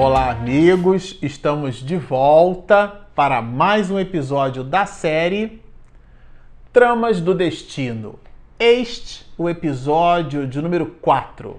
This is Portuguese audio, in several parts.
Olá, amigos! Estamos de volta para mais um episódio da série Tramas do Destino. Este o episódio de número 4.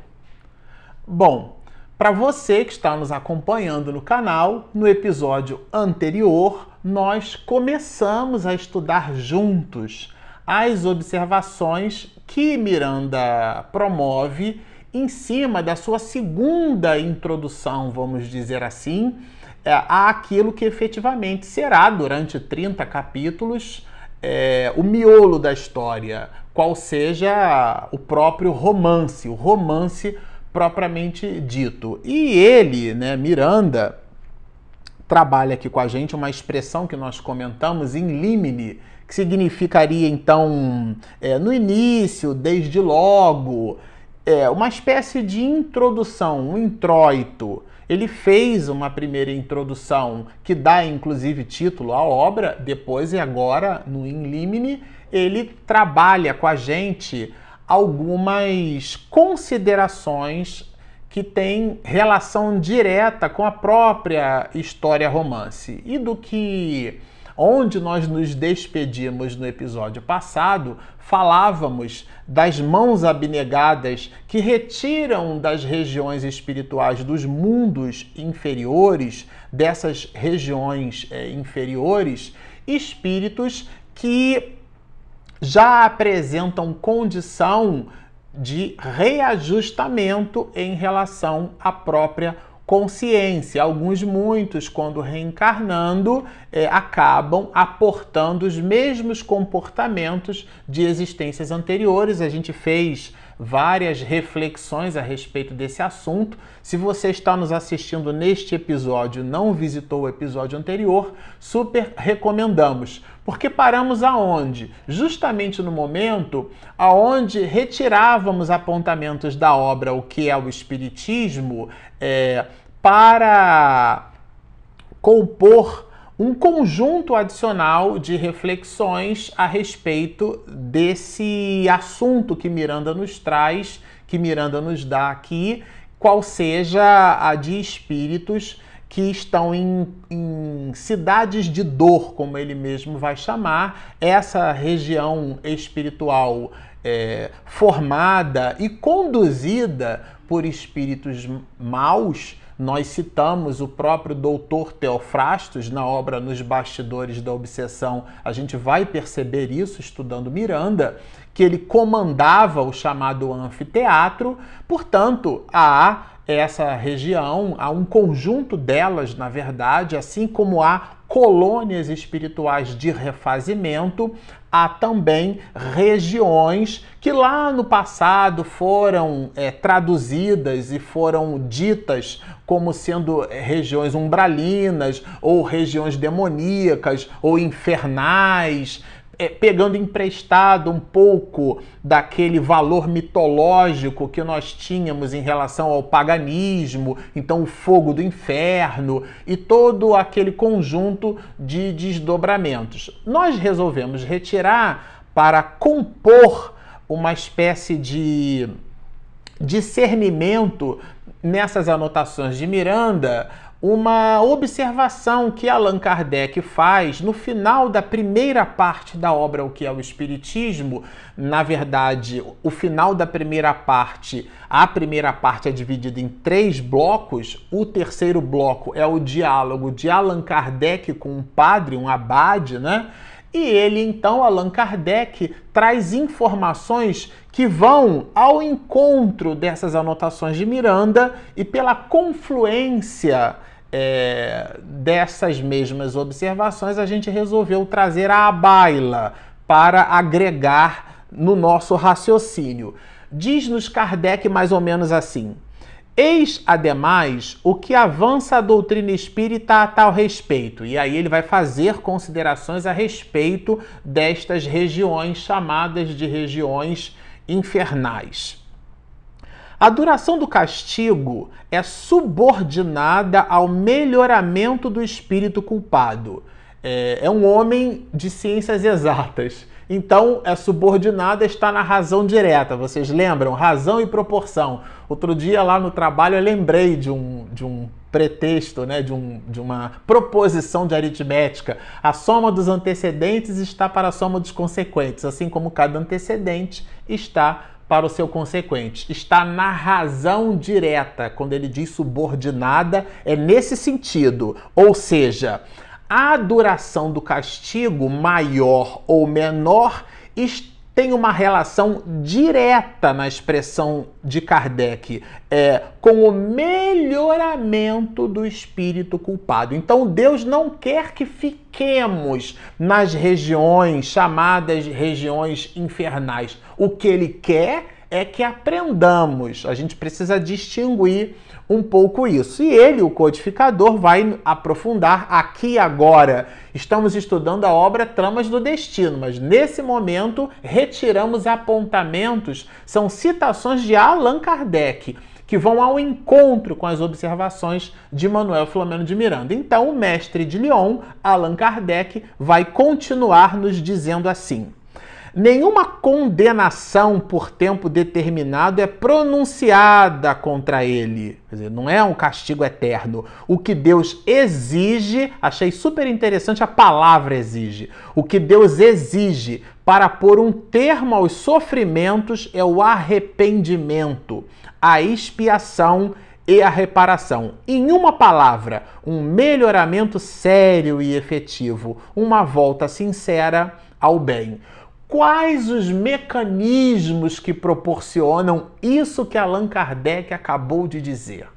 Bom, para você que está nos acompanhando no canal, no episódio anterior nós começamos a estudar juntos as observações que Miranda promove em cima da sua segunda introdução, vamos dizer assim, é, àquilo que efetivamente será, durante 30 capítulos, é, o miolo da história, qual seja o próprio romance, o romance propriamente dito. E ele, né, Miranda, trabalha aqui com a gente uma expressão que nós comentamos em limine, que significaria então é, no início, desde logo, é, uma espécie de introdução, um introito. Ele fez uma primeira introdução que dá inclusive título à obra, depois e agora no In Limine ele trabalha com a gente algumas considerações que têm relação direta com a própria história romance e do que onde nós nos despedimos no episódio passado, falávamos das mãos abnegadas que retiram das regiões espirituais dos mundos inferiores, dessas regiões é, inferiores, espíritos que já apresentam condição de reajustamento em relação à própria consciência. Alguns, muitos, quando reencarnando, é, acabam aportando os mesmos comportamentos de existências anteriores. A gente fez várias reflexões a respeito desse assunto. Se você está nos assistindo neste episódio, não visitou o episódio anterior, super recomendamos. Porque paramos aonde? Justamente no momento aonde retirávamos apontamentos da obra O que é o Espiritismo é, para compor um conjunto adicional de reflexões a respeito desse assunto que Miranda nos traz, que Miranda nos dá aqui, qual seja a de espíritos que estão em, em, cidades de dor, como ele mesmo vai chamar, essa região espiritual é, formada e conduzida por espíritos maus nós citamos o próprio doutor Teofrastos na obra Nos Bastidores da Obsessão. A gente vai perceber isso estudando Miranda, que ele comandava o chamado anfiteatro, portanto, há essa região, há um conjunto delas, na verdade, assim como há colônias espirituais de refazimento, há também regiões que lá no passado foram é, traduzidas e foram ditas como sendo é, regiões umbralinas ou regiões demoníacas ou infernais é, pegando emprestado um pouco daquele valor mitológico que nós tínhamos em relação ao paganismo, então o fogo do inferno e todo aquele conjunto de desdobramentos. Nós resolvemos retirar para compor uma espécie de discernimento nessas anotações de Miranda uma observação que Allan Kardec faz no final da primeira parte da obra O que é o Espiritismo. Na verdade, o final da primeira parte, a primeira parte é dividida em três blocos. O terceiro bloco é o diálogo de Allan Kardec com um padre, um abade, né? E ele, então, Allan Kardec, traz informações que vão ao encontro dessas anotações de Miranda e pela confluência é, dessas mesmas observações, a gente resolveu trazer a baila para agregar no nosso raciocínio. Diz-nos Kardec mais ou menos assim: Eis, ademais, o que avança a doutrina espírita a tal respeito. E aí ele vai fazer considerações a respeito destas regiões chamadas de regiões infernais. A duração do castigo é subordinada ao melhoramento do espírito culpado. É, é um homem de ciências exatas. Então, é subordinada está na razão direta. Vocês lembram? Razão e proporção. Outro dia lá no trabalho eu lembrei de um, de um pretexto, né, de, um, de uma proposição de aritmética. A soma dos antecedentes está para a soma dos consequentes, assim como cada antecedente está para o seu consequente. Está na razão direta. Quando ele diz subordinada, é nesse sentido. Ou seja, a duração do castigo maior ou menor tem uma relação direta na expressão de Kardec é, com o melhoramento do espírito culpado. Então Deus não quer que fiquemos nas regiões chamadas regiões infernais. O que Ele quer é que aprendamos. A gente precisa distinguir um pouco isso. E ele, o codificador, vai aprofundar aqui agora. Estamos estudando a obra Tramas do Destino, mas nesse momento retiramos apontamentos, são citações de Allan Kardec que vão ao encontro com as observações de Manuel Filomeno de Miranda. Então, o mestre de Lyon, Allan Kardec, vai continuar nos dizendo assim: Nenhuma condenação por tempo determinado é pronunciada contra ele. Quer dizer, não é um castigo eterno. O que Deus exige, achei super interessante a palavra exige. O que Deus exige para pôr um termo aos sofrimentos é o arrependimento, a expiação e a reparação. Em uma palavra, um melhoramento sério e efetivo, uma volta sincera ao bem. Quais os mecanismos que proporcionam isso que Allan Kardec acabou de dizer?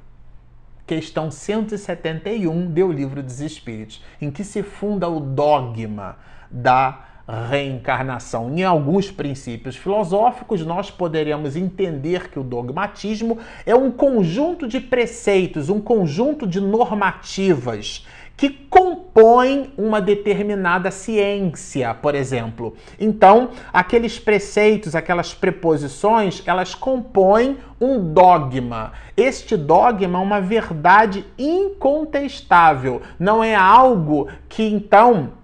Questão 171 do Livro dos Espíritos, em que se funda o dogma da reencarnação. Em alguns princípios filosóficos, nós poderíamos entender que o dogmatismo é um conjunto de preceitos, um conjunto de normativas que compõem uma determinada ciência, por exemplo. Então, aqueles preceitos, aquelas preposições, elas compõem um dogma. Este dogma é uma verdade incontestável, não é algo que então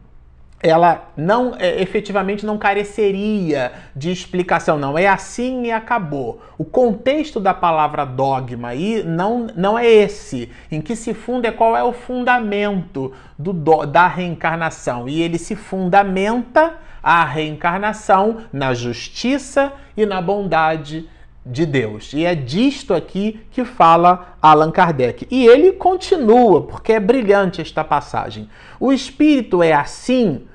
ela não é, efetivamente não careceria de explicação, não. É assim e acabou. O contexto da palavra dogma aí não, não é esse. Em que se funda é qual é o fundamento do, da reencarnação. E ele se fundamenta a reencarnação na justiça e na bondade de Deus. E é disto aqui que fala Allan Kardec. E ele continua, porque é brilhante esta passagem. O espírito é assim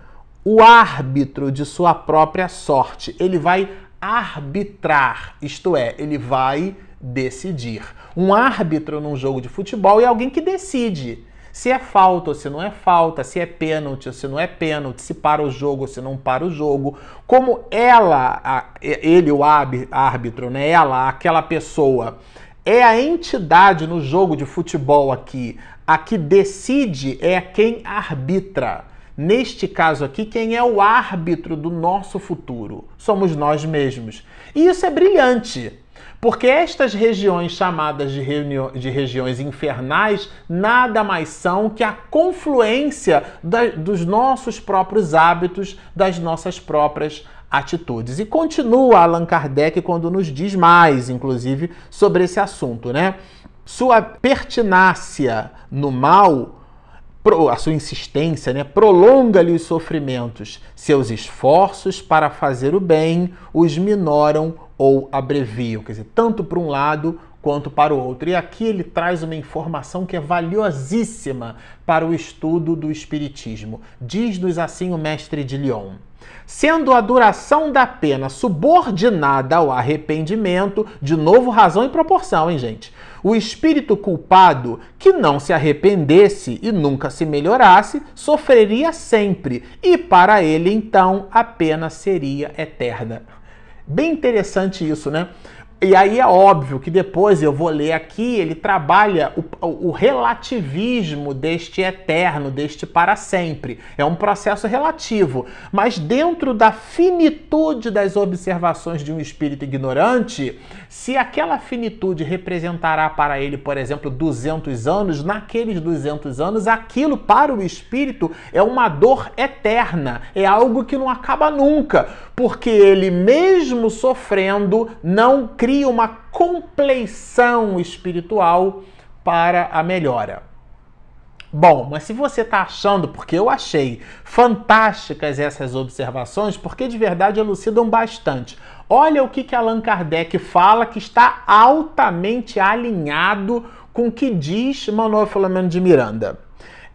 o árbitro de sua própria sorte. Ele vai arbitrar, isto é, ele vai decidir. Um árbitro num jogo de futebol é alguém que decide se é falta ou se não é falta, se é pênalti ou se não é pênalti, se para o jogo ou se não para o jogo. Como ela, ele, o árbitro, né, ela, aquela pessoa, é a entidade no jogo de futebol aqui, a que decide é quem arbitra. Neste caso aqui, quem é o árbitro do nosso futuro? Somos nós mesmos. E isso é brilhante, porque estas regiões chamadas de, de regiões infernais nada mais são que a confluência da, dos nossos próprios hábitos, das nossas próprias atitudes. E continua Allan Kardec quando nos diz mais, inclusive, sobre esse assunto, né? Sua pertinácia no mal a sua insistência, né, prolonga-lhe os sofrimentos. Seus esforços para fazer o bem os minoram ou abreviam, quer dizer, tanto para um lado quanto para o outro. E aqui ele traz uma informação que é valiosíssima para o estudo do Espiritismo. Diz-nos assim o mestre de Lyon. Sendo a duração da pena subordinada ao arrependimento, de novo razão e proporção, hein, gente? O espírito culpado, que não se arrependesse e nunca se melhorasse, sofreria sempre, e para ele então a pena seria eterna. Bem interessante isso, né? E aí é óbvio que depois eu vou ler aqui, ele trabalha o, o, relativismo deste eterno, deste para sempre. É um processo relativo. Mas dentro da finitude das observações de um espírito ignorante, se aquela finitude representará para ele, por exemplo, 200 anos, naqueles 200 anos, aquilo para o espírito é uma dor eterna, é algo que não acaba nunca, porque ele mesmo sofrendo não cria uma compleição espiritual para a melhora. Bom, mas se você está achando, porque eu achei fantásticas essas observações, porque de verdade elucidam bastante. Olha o que, que Allan Kardec fala que está altamente alinhado com o que diz Manuel Filomeno de Miranda.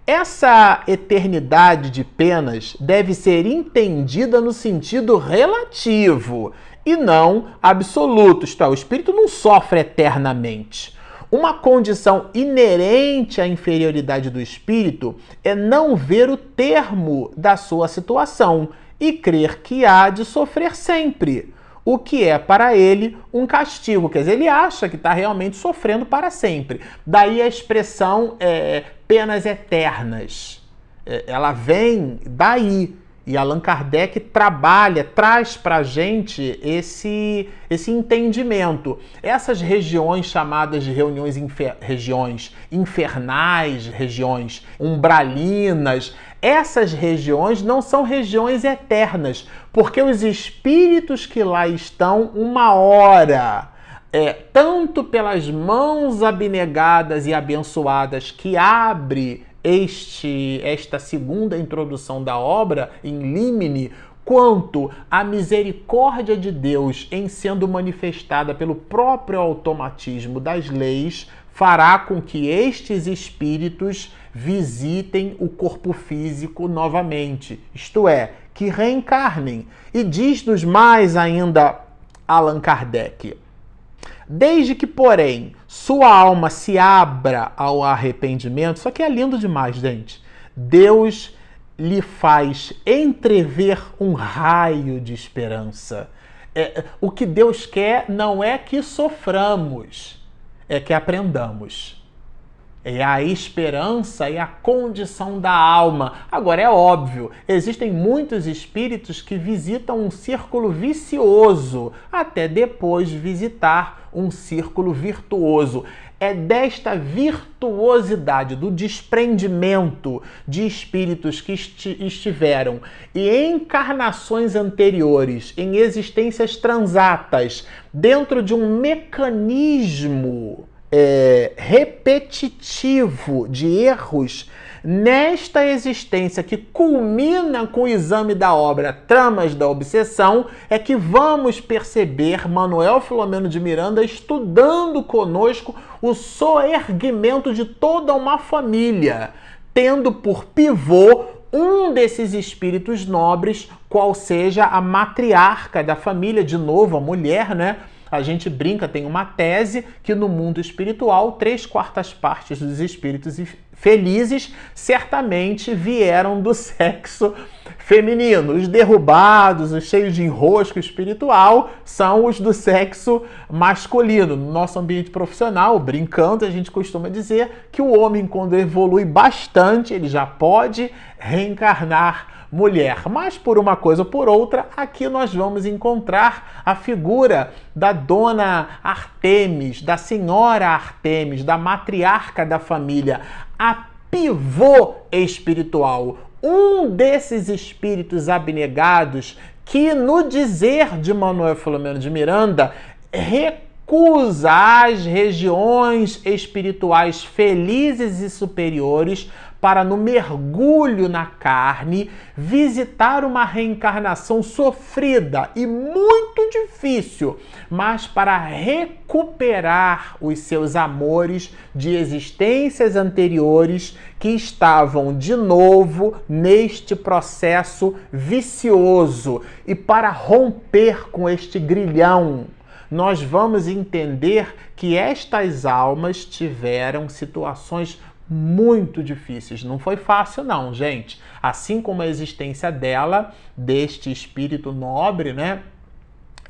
Essa eternidade de penas deve ser entendida no sentido relativo e não absoluto. Isto é, o espírito não sofre eternamente. Uma condição inerente à inferioridade do espírito é não ver o termo da sua situação e crer que há de sofrer sempre, o que é para ele um castigo. Quer dizer, ele acha que está realmente sofrendo para sempre. Daí a expressão é, penas eternas. É, ela vem daí. E Allan Kardec trabalha, traz para a gente esse, esse entendimento. Essas regiões chamadas de reuniões infer, regiões infernais, regiões umbralinas, essas regiões não são regiões eternas, porque os espíritos que lá estão, uma hora, é, tanto pelas mãos abnegadas e abençoadas que abre este esta segunda introdução da obra em limine quanto a misericórdia de Deus em sendo manifestada pelo próprio automatismo das leis fará com que estes espíritos visitem o corpo físico novamente, isto é, que reencarnem. E diz-nos mais ainda Allan Kardec. Desde que, porém, sua alma se abra ao arrependimento, isso aqui é lindo demais, gente. Deus lhe faz entrever um raio de esperança. É, o que Deus quer não é que soframos, é que aprendamos. É a esperança e a condição da alma. Agora, é óbvio, existem muitos espíritos que visitam um círculo vicioso até depois visitar um círculo virtuoso. É desta virtuosidade, do desprendimento de espíritos que estiveram em encarnações anteriores, em existências transatas, dentro de um mecanismo é, repetitivo de erros nesta existência que culmina com o exame da obra Tramas da Obsessão, é que vamos perceber Manuel Filomeno de Miranda estudando conosco o soerguimento de toda uma família, tendo por pivô um desses espíritos nobres, qual seja a matriarca da família, de novo a mulher, né? A gente brinca, tem uma tese que no mundo espiritual, três quartas partes dos espíritos felizes certamente vieram do sexo feminino. Os derrubados, os cheios de enrosco espiritual, são os do sexo masculino. No nosso ambiente profissional, brincando, a gente costuma dizer que o homem, quando evolui bastante, ele já pode reencarnar mulher. Mas por uma coisa ou por outra, aqui nós vamos encontrar a figura da dona Artemis, da senhora Artemis, da matriarca da família, a pivô espiritual, um desses espíritos abnegados que, no dizer de Manuel Filomeno de Miranda, recusa as regiões espirituais felizes e superiores para, no mergulho na carne, visitar uma reencarnação sofrida e muito difícil, mas para recuperar os seus amores de existências anteriores que estavam de novo neste processo vicioso. E para romper com este grilhão nós vamos entender que estas almas tiveram situações muito difíceis. Não foi fácil, não, gente. Assim como a existência dela, deste espírito nobre, né?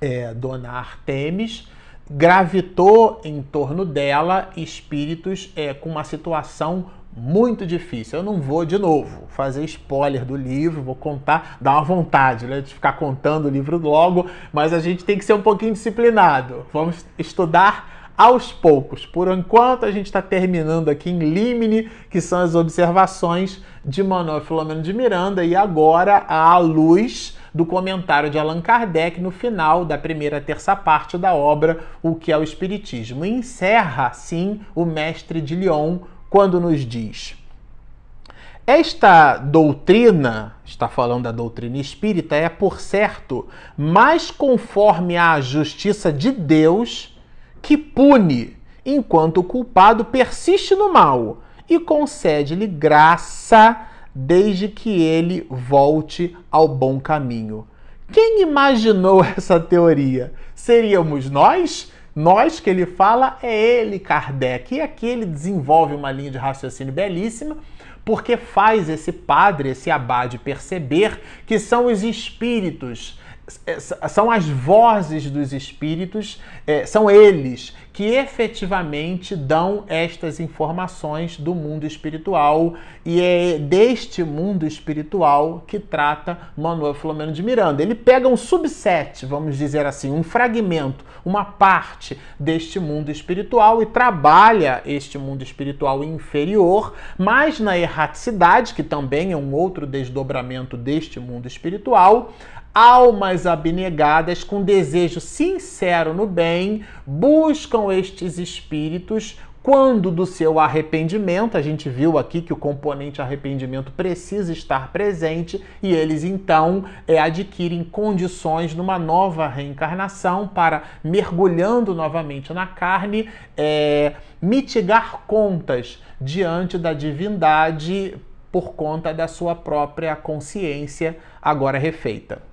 É, Dona Artemis, gravitou em torno dela espíritos é, com uma situação muito difícil. Eu não vou de novo fazer spoiler do livro, vou contar, dá uma vontade né, de ficar contando o livro logo, mas a gente tem que ser um pouquinho disciplinado. Vamos estudar aos poucos. Por enquanto, a gente está terminando aqui em Limine, que são as observações de Manuel Filomeno de Miranda, e agora à luz do comentário de Allan Kardec no final da primeira terça parte da obra O que é o Espiritismo. E encerra, assim, o mestre de Lyon quando nos diz: Esta doutrina, está falando da doutrina espírita, é, por certo, mais conforme à justiça de Deus que pune, enquanto o culpado persiste no mal e concede-lhe graça desde que ele volte ao bom caminho. Quem imaginou essa teoria? Seríamos nós? Nós que ele fala é ele, Kardec. E aqui ele desenvolve uma linha de raciocínio belíssima, porque faz esse padre, esse abade, perceber que são os espíritos são as vozes dos espíritos, é, são eles que efetivamente dão estas informações do mundo espiritual e é deste mundo espiritual que trata Manuel Filomeno de Miranda. Ele pega um subset, vamos dizer assim, um fragmento, uma parte deste mundo espiritual e trabalha este mundo espiritual inferior, mas na erraticidade, que também é um outro desdobramento deste mundo espiritual, almas abnegadas com desejo sincero no bem buscam estes espíritos quando do seu arrependimento, a gente viu aqui que o componente arrependimento precisa estar presente e eles então é, adquirem condições numa nova reencarnação para, mergulhando novamente na carne, é, mitigar contas diante da divindade por conta da sua própria consciência agora refeita.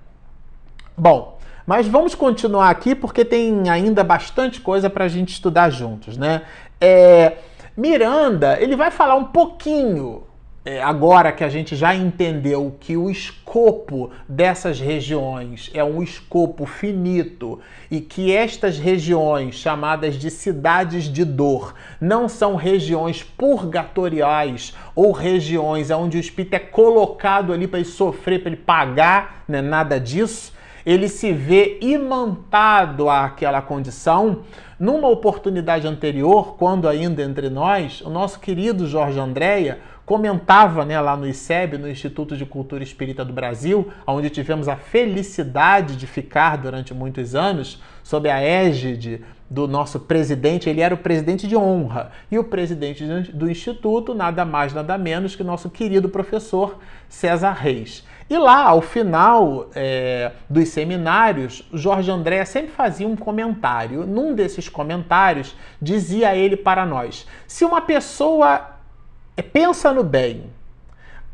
Bom, mas vamos continuar aqui porque tem ainda bastante coisa para a gente estudar juntos, né? É, Miranda, ele vai falar um pouquinho, é, agora que a gente já entendeu que o escopo dessas regiões é um escopo finito e que estas regiões, chamadas de cidades de dor, não são regiões purgatoriais ou regiões onde o espírito é colocado ali para ele sofrer, para ele pagar, né? nada disso ele se vê imantado àquela condição. Numa oportunidade anterior, quando ainda entre nós, o nosso querido Jorge Andréia comentava né, lá no ICEB, no Instituto de Cultura Espírita do Brasil, onde tivemos a felicidade de ficar durante muitos anos, sob a égide do nosso presidente, ele era o presidente de honra. E o presidente do Instituto, nada mais, nada menos que nosso querido professor César Reis. E lá, ao final é, dos seminários, Jorge André sempre fazia um comentário. Num desses comentários, dizia ele para nós: se uma pessoa é, pensa no bem,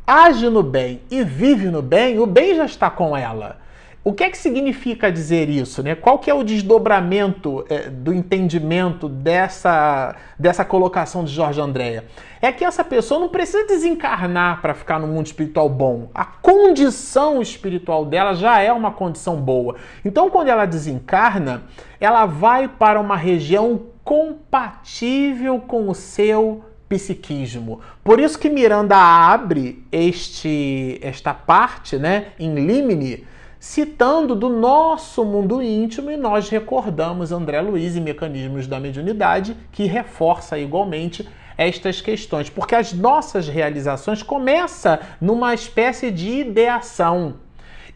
age no bem e vive no bem, o bem já está com ela. O que é que significa dizer isso? Né? Qual que é o desdobramento é, do entendimento dessa, dessa colocação de Jorge Andréa? É que essa pessoa não precisa desencarnar para ficar no mundo espiritual bom. A condição espiritual dela já é uma condição boa. Então, quando ela desencarna, ela vai para uma região compatível com o seu psiquismo. Por isso que Miranda abre este, esta parte né, em Limine citando do nosso mundo íntimo e nós recordamos André Luiz e Mecanismos da Mediunidade, que reforça igualmente estas questões, porque as nossas realizações começam numa espécie de ideação.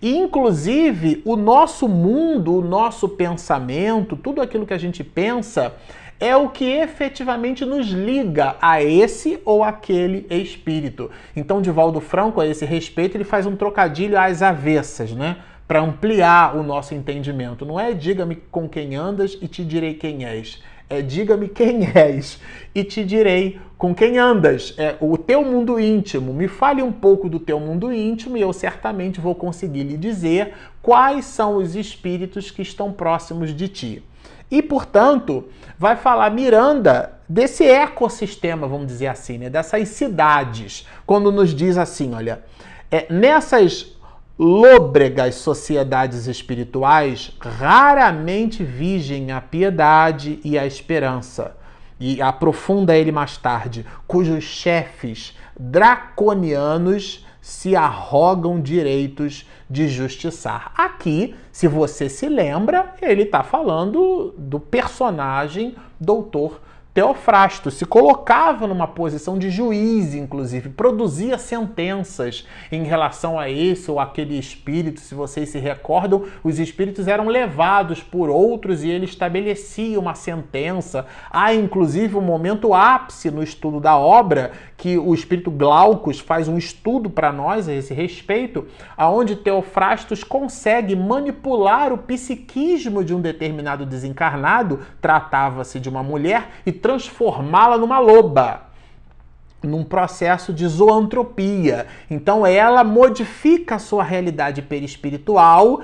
E, inclusive, o nosso mundo, o nosso pensamento, tudo aquilo que a gente pensa, é o que efetivamente nos liga a esse ou aquele espírito. Então, Divaldo Franco, a esse respeito, ele faz um trocadilho às avessas, né? Para ampliar o nosso entendimento. Não é diga-me com quem andas e te direi quem és. É diga-me quem és e te direi com quem andas. É o teu mundo íntimo. Me fale um pouco do teu mundo íntimo e eu certamente vou conseguir lhe dizer quais são os espíritos que estão próximos de ti. E, portanto, vai falar Miranda desse ecossistema, vamos dizer assim, né? dessas cidades, quando nos diz assim: olha, é, nessas lôbregas sociedades espirituais raramente vigem a piedade e a esperança. E aprofunda ele mais tarde, cujos chefes draconianos se arrogam direitos de justiçar. Aqui, se você se lembra, ele está falando do personagem doutor Teofrasto se colocava numa posição de juiz, inclusive, produzia sentenças em relação a esse ou aquele espírito. Se vocês se recordam, os espíritos eram levados por outros e ele estabelecia uma sentença. Há, inclusive, um momento ápice no estudo da obra que o espírito Glaucus faz um estudo para nós a esse respeito, aonde Teofrastos consegue manipular o psiquismo de um determinado desencarnado, tratava-se de uma mulher, e transformá-la numa loba num processo de zoantropia. Então ela modifica a sua realidade perispiritual,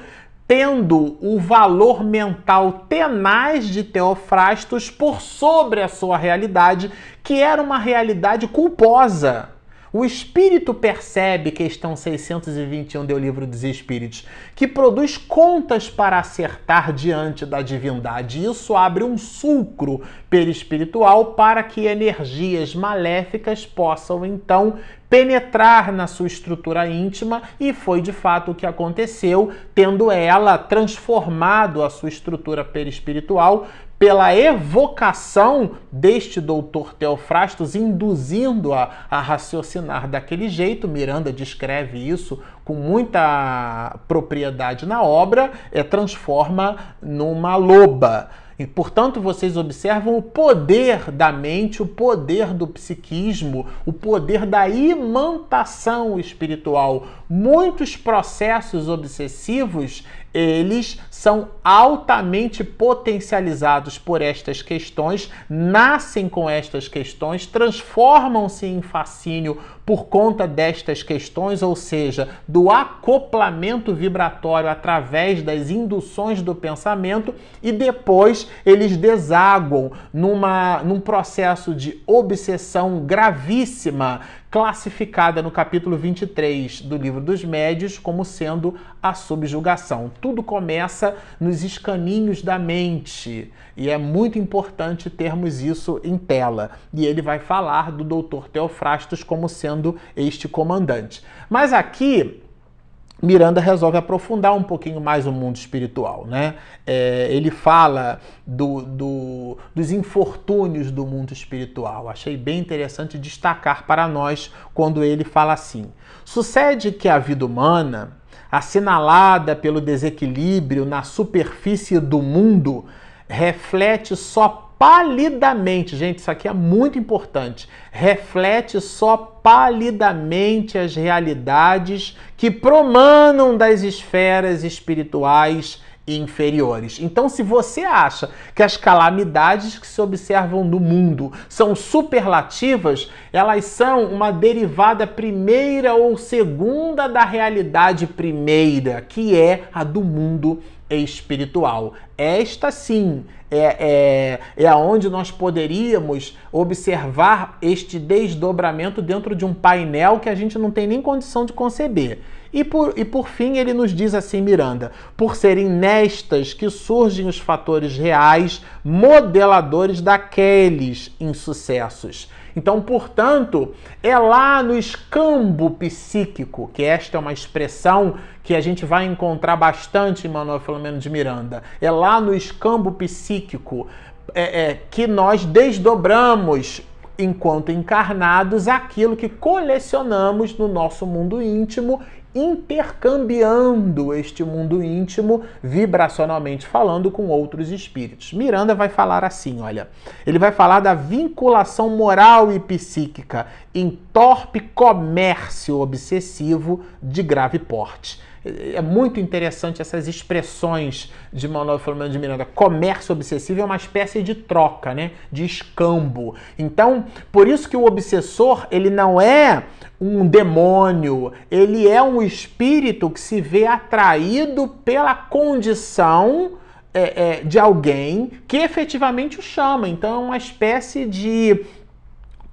tendo o valor mental tenaz de Teofrastos por sobre a sua realidade, que era uma realidade culposa. O espírito percebe, questão 621 do Livro dos Espíritos, que produz contas para acertar diante da divindade. Isso abre um sulcro perispiritual para que energias maléficas possam então penetrar na sua estrutura íntima e foi de fato o que aconteceu, tendo ela transformado a sua estrutura perispiritual pela evocação deste doutor Teofrastos, induzindo-a a raciocinar daquele jeito. Miranda descreve isso com muita propriedade na obra, é, transforma numa loba. E, portanto, vocês observam o poder da mente, o poder do psiquismo, o poder da imantação espiritual. Muitos processos obsessivos, eles são altamente potencializados por estas questões, nascem com estas questões, transformam-se em fascínio por conta destas questões, ou seja, do acoplamento vibratório através das induções do pensamento, e depois eles desaguam numa, num processo de obsessão gravíssima classificada no capítulo 23 do Livro dos Médios como sendo a subjugação. Tudo começa nos escaninhos da mente e é muito importante termos isso em tela. E ele vai falar do Dr. Teofrastos como sendo este comandante. Mas aqui Miranda resolve aprofundar um pouquinho mais o mundo espiritual. Né? É, ele fala do, do, dos infortúnios do mundo espiritual. Achei bem interessante destacar para nós quando ele fala assim: sucede que a vida humana, assinalada pelo desequilíbrio na superfície do mundo, reflete só palidamente, gente, isso aqui é muito importante, reflete só palidamente as realidades que promanam das esferas espirituais inferiores. Então, se você acha que as calamidades que se observam no mundo são superlativas, elas são uma derivada primeira ou segunda da realidade primeira, que é a do mundo espiritual. Esta sim é, é, é aonde nós poderíamos observar este desdobramento dentro de um painel que a gente não tem nem condição de conceber. E por, e por fim, ele nos diz assim, Miranda: por serem nestas que surgem os fatores reais modeladores daqueles insucessos. Então, portanto, é lá no escambo psíquico, que esta é uma expressão que a gente vai encontrar bastante em Manuel Filomeno de Miranda, é lá no escambo psíquico é, é, que nós desdobramos enquanto encarnados aquilo que colecionamos no nosso mundo íntimo intercambiando este mundo íntimo, vibracionalmente falando, com outros espíritos. Miranda vai falar assim: olha, ele vai falar da vinculação moral e psíquica em torpe comércio obsessivo de grave porte é muito interessante essas expressões de Manuel Filomeno de Miranda. Comércio obsessivo é uma espécie de troca, né? De escambo. Então, por isso que o obsessor, ele não é um demônio, ele é um espírito que se vê atraído pela condição é, é, de alguém que efetivamente o chama. Então, é uma espécie de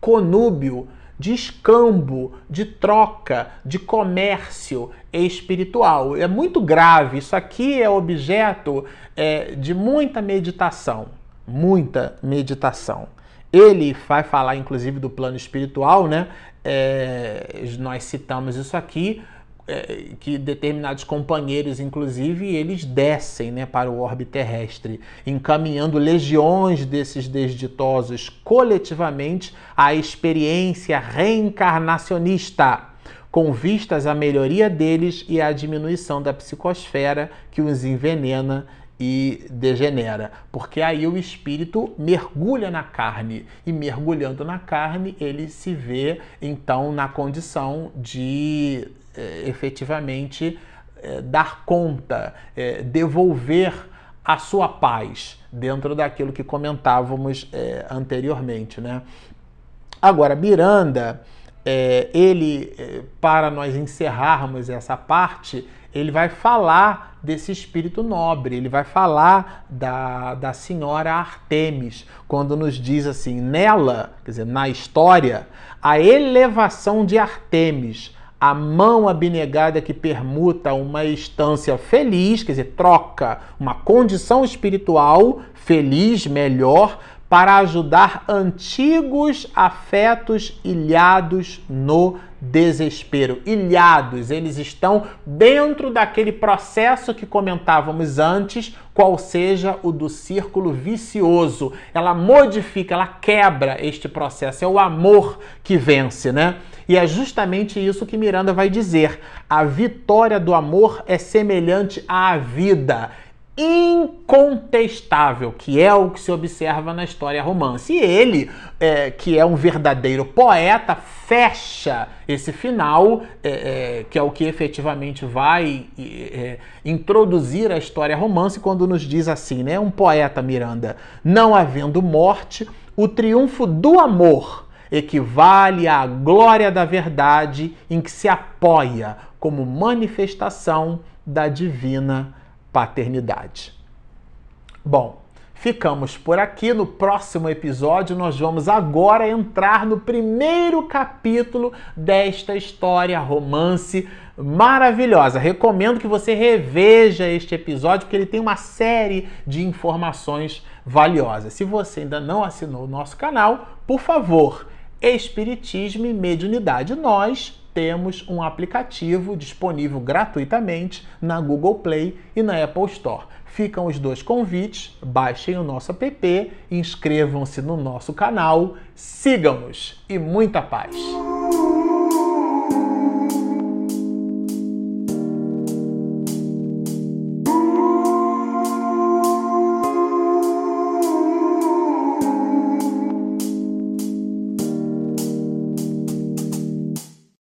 conúbio de escambo, de troca, de comércio espiritual. É muito grave. Isso aqui é objeto é, de muita meditação. Muita meditação. Ele vai falar, inclusive, do plano espiritual, né? É, nós citamos isso aqui é, que determinados companheiros, inclusive, eles descem né, para o orbe terrestre, encaminhando legiões desses desditosos coletivamente à experiência reencarnacionista, com vistas à melhoria deles e à diminuição da psicosfera que os envenena e degenera, porque aí o espírito mergulha na carne e mergulhando na carne ele se vê então na condição de efetivamente é, dar conta, é, devolver a sua paz dentro daquilo que comentávamos é, anteriormente, né? Agora, Miranda, é, ele, é, para nós encerrarmos essa parte, ele vai falar desse espírito nobre, ele vai falar da, da senhora Artemis, quando nos diz assim: nela, quer dizer, na história, a elevação de Artemis a mão abnegada que permuta uma estância feliz, quer dizer, troca uma condição espiritual feliz, melhor, para ajudar antigos afetos ilhados no desespero. Ilhados, eles estão dentro daquele processo que comentávamos antes, qual seja o do círculo vicioso. Ela modifica, ela quebra este processo. É o amor que vence, né? E é justamente isso que Miranda vai dizer. A vitória do amor é semelhante à vida incontestável, que é o que se observa na história romance. E ele, é, que é um verdadeiro poeta, fecha esse final, é, é, que é o que efetivamente vai é, introduzir a história romance, quando nos diz assim, né? Um poeta, Miranda, não havendo morte, o triunfo do amor equivale à glória da verdade em que se apoia como manifestação da divina paternidade. Bom, ficamos por aqui. No próximo episódio, nós vamos agora entrar no primeiro capítulo desta história romance maravilhosa. Recomendo que você reveja este episódio, porque ele tem uma série de informações valiosas. Se você ainda não assinou o nosso canal, por favor, Espiritismo e Mediunidade. Nós temos um aplicativo disponível gratuitamente na Google Play e na Apple Store. Ficam os dois convites, baixem o nosso app, inscrevam-se no nosso canal, sigam-nos e muita paz!